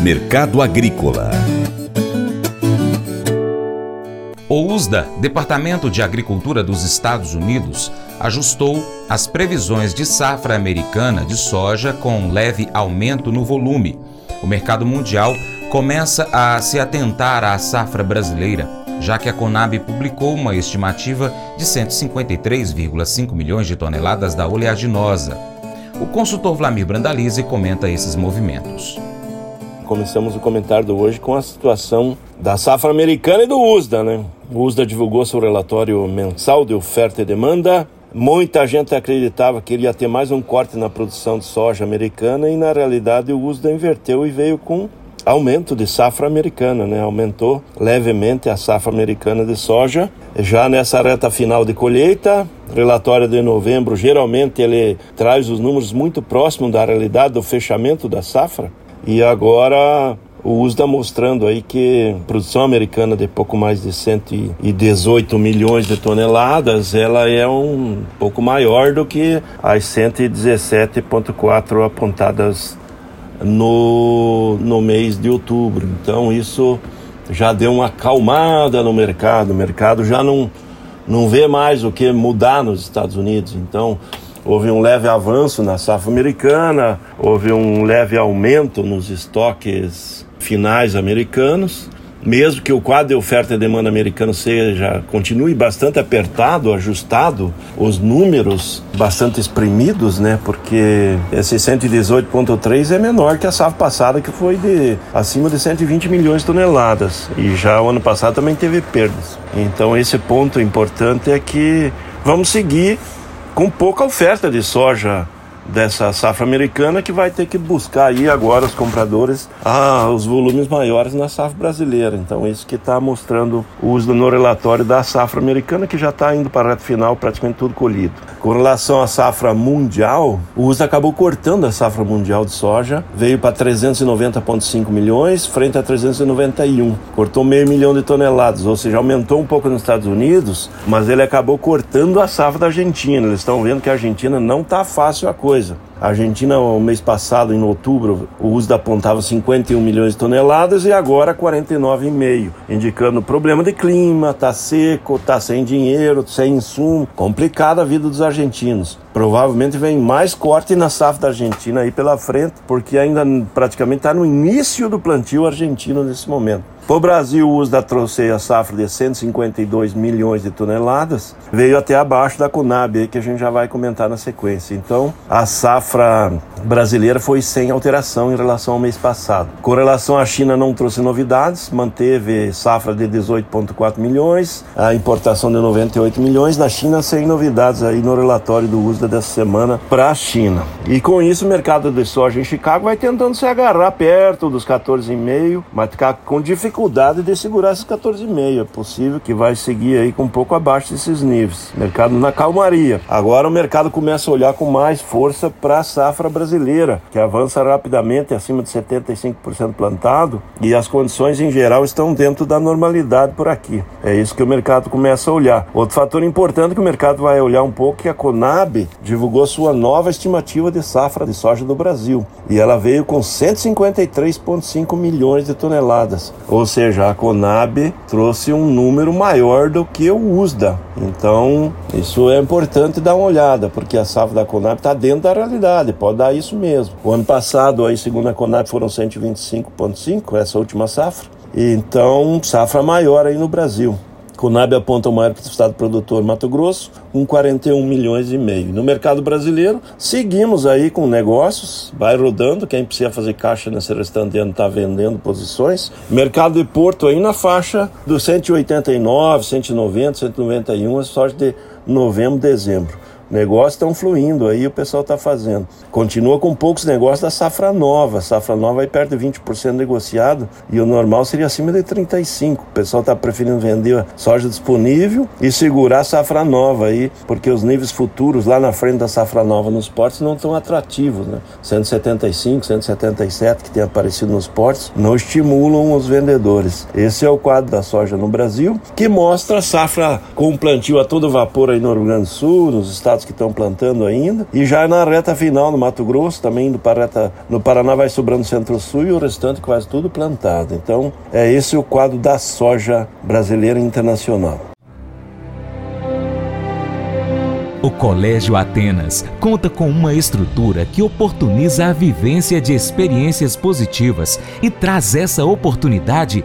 Mercado Agrícola O USDA, Departamento de Agricultura dos Estados Unidos, ajustou as previsões de safra americana de soja com leve aumento no volume. O mercado mundial começa a se atentar à safra brasileira, já que a Conab publicou uma estimativa de 153,5 milhões de toneladas da oleaginosa. O consultor Vlamir Brandalize comenta esses movimentos. Começamos o comentário hoje com a situação da safra americana e do USDA, né? O USDA divulgou seu relatório mensal de oferta e demanda. Muita gente acreditava que ele ia ter mais um corte na produção de soja americana e na realidade o USDA inverteu e veio com aumento de safra americana, né? Aumentou levemente a safra americana de soja. Já nessa reta final de colheita, relatório de novembro, geralmente ele traz os números muito próximos da realidade do fechamento da safra. E agora o USDA mostrando aí que a produção americana de pouco mais de 118 milhões de toneladas, ela é um pouco maior do que as 117,4 apontadas no, no mês de outubro. Então isso já deu uma acalmada no mercado. O mercado já não, não vê mais o que mudar nos Estados Unidos. Então houve um leve avanço na safra americana, houve um leve aumento nos estoques finais americanos mesmo que o quadro de oferta e demanda americano seja continue bastante apertado, ajustado, os números bastante exprimidos, né? Porque esse 118.3 é menor que a safra passada que foi de acima de 120 milhões de toneladas e já o ano passado também teve perdas. Então esse ponto importante é que vamos seguir com pouca oferta de soja dessa safra americana que vai ter que buscar aí agora os compradores ah, os volumes maiores na safra brasileira. Então isso que está mostrando o uso no relatório da safra americana que já está indo para a reta final praticamente tudo colhido. Com relação à safra mundial, o uso acabou cortando a safra mundial de soja, veio para 390,5 milhões frente a 391, cortou meio milhão de toneladas, ou seja, aumentou um pouco nos Estados Unidos, mas ele acabou cortando a safra da Argentina. Eles estão vendo que a Argentina não está fácil a coisa coisa. A Argentina, o mês passado, em outubro, o uso apontava 51 milhões de toneladas e agora 49,5, indicando problema de clima, tá seco, tá sem dinheiro, sem insumo. Complicada a vida dos argentinos. Provavelmente vem mais corte na safra da Argentina aí pela frente, porque ainda praticamente está no início do plantio argentino nesse momento. Para o Brasil, o uso da trouxe a safra de 152 milhões de toneladas, veio até abaixo da Conab, aí, que a gente já vai comentar na sequência. Então, a safra brasileira foi sem alteração em relação ao mês passado. Com relação à China, não trouxe novidades, manteve safra de 18,4 milhões, a importação de 98 milhões. Na China, sem novidades aí no relatório do uso dessa semana para a China. E com isso, o mercado de soja em Chicago vai tentando se agarrar perto dos 14,5, mas ficar com dificuldade dificuldade de segurar esses 14,5. É possível que vai seguir aí com um pouco abaixo desses níveis. Mercado na calmaria. Agora o mercado começa a olhar com mais força para a safra brasileira, que avança rapidamente acima de 75% plantado e as condições em geral estão dentro da normalidade por aqui. É isso que o mercado começa a olhar. Outro fator importante que o mercado vai olhar um pouco é que a Conab divulgou sua nova estimativa de safra de soja do Brasil e ela veio com 153,5 milhões de toneladas, ou seja, a Conab trouxe um número maior do que o USDA. Então, isso é importante dar uma olhada, porque a safra da Conab está dentro da realidade, pode dar isso mesmo. O ano passado, aí, segundo a Conab, foram 125,5, essa última safra. Então, safra maior aí no Brasil. Conab aponta o maior estado produtor Mato Grosso, com 41 milhões e meio. No mercado brasileiro, seguimos aí com negócios, vai rodando, quem precisa fazer caixa nesse restante ano está vendendo posições. Mercado de Porto aí na faixa dos 189, 190, 191, a sorte de novembro, dezembro. Negócios estão fluindo aí, o pessoal está fazendo. Continua com poucos negócios da safra nova. safra nova vai perto de 20% negociado e o normal seria acima de 35%. O pessoal está preferindo vender soja disponível e segurar a safra nova aí, porque os níveis futuros lá na frente da safra nova nos portos não estão atrativos, né? 175, 177 que tem aparecido nos portos não estimulam os vendedores. Esse é o quadro da soja no Brasil, que mostra a safra com plantio a todo vapor aí no Rio Grande do Sul, nos Estados estados que estão plantando ainda. E já na reta final, no Mato Grosso, também no, Pareta, no Paraná vai sobrando Centro-Sul e o restante quase tudo plantado. Então, é esse o quadro da soja brasileira internacional. O Colégio Atenas conta com uma estrutura que oportuniza a vivência de experiências positivas e traz essa oportunidade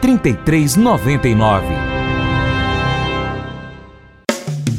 3399.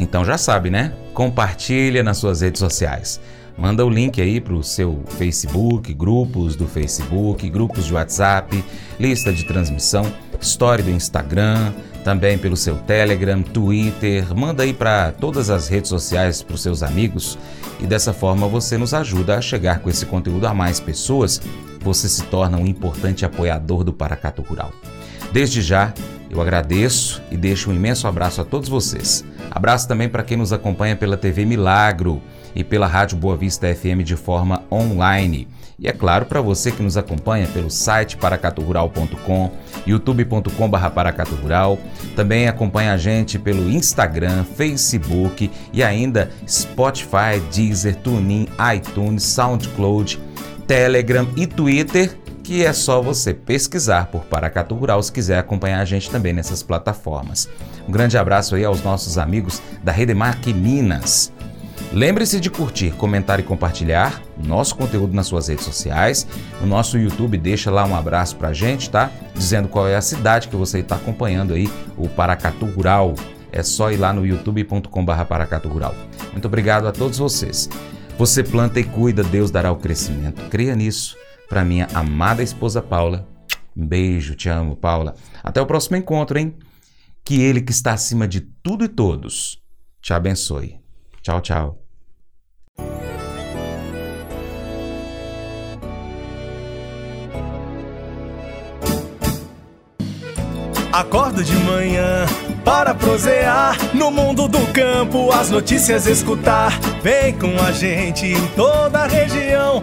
Então já sabe, né? Compartilha nas suas redes sociais. Manda o link aí para o seu Facebook, grupos do Facebook, grupos de WhatsApp, lista de transmissão, história do Instagram, também pelo seu Telegram, Twitter. Manda aí para todas as redes sociais para os seus amigos e dessa forma você nos ajuda a chegar com esse conteúdo a mais pessoas. Você se torna um importante apoiador do Paracato Rural. Desde já, eu agradeço e deixo um imenso abraço a todos vocês. Abraço também para quem nos acompanha pela TV Milagro e pela Rádio Boa Vista FM de forma online. E é claro, para você que nos acompanha pelo site paracaturural.com, youtube.com.br paracaturural, também acompanha a gente pelo Instagram, Facebook e ainda Spotify, Deezer, TuneIn, iTunes, SoundCloud, Telegram e Twitter que é só você pesquisar por Paracatu Rural se quiser acompanhar a gente também nessas plataformas. Um grande abraço aí aos nossos amigos da Redemark Minas. Lembre-se de curtir, comentar e compartilhar nosso conteúdo nas suas redes sociais. No nosso YouTube, deixa lá um abraço pra gente, tá? Dizendo qual é a cidade que você está acompanhando aí, o Paracatu Rural. É só ir lá no youtube.com.br Paracatu Rural. Muito obrigado a todos vocês. Você planta e cuida, Deus dará o crescimento. Creia nisso para minha amada esposa Paula. Um beijo, te amo, Paula. Até o próximo encontro, hein? Que Ele que está acima de tudo e todos te abençoe. Tchau, tchau. Acordo de manhã para prosear no mundo do campo, as notícias escutar. Vem com a gente em toda a região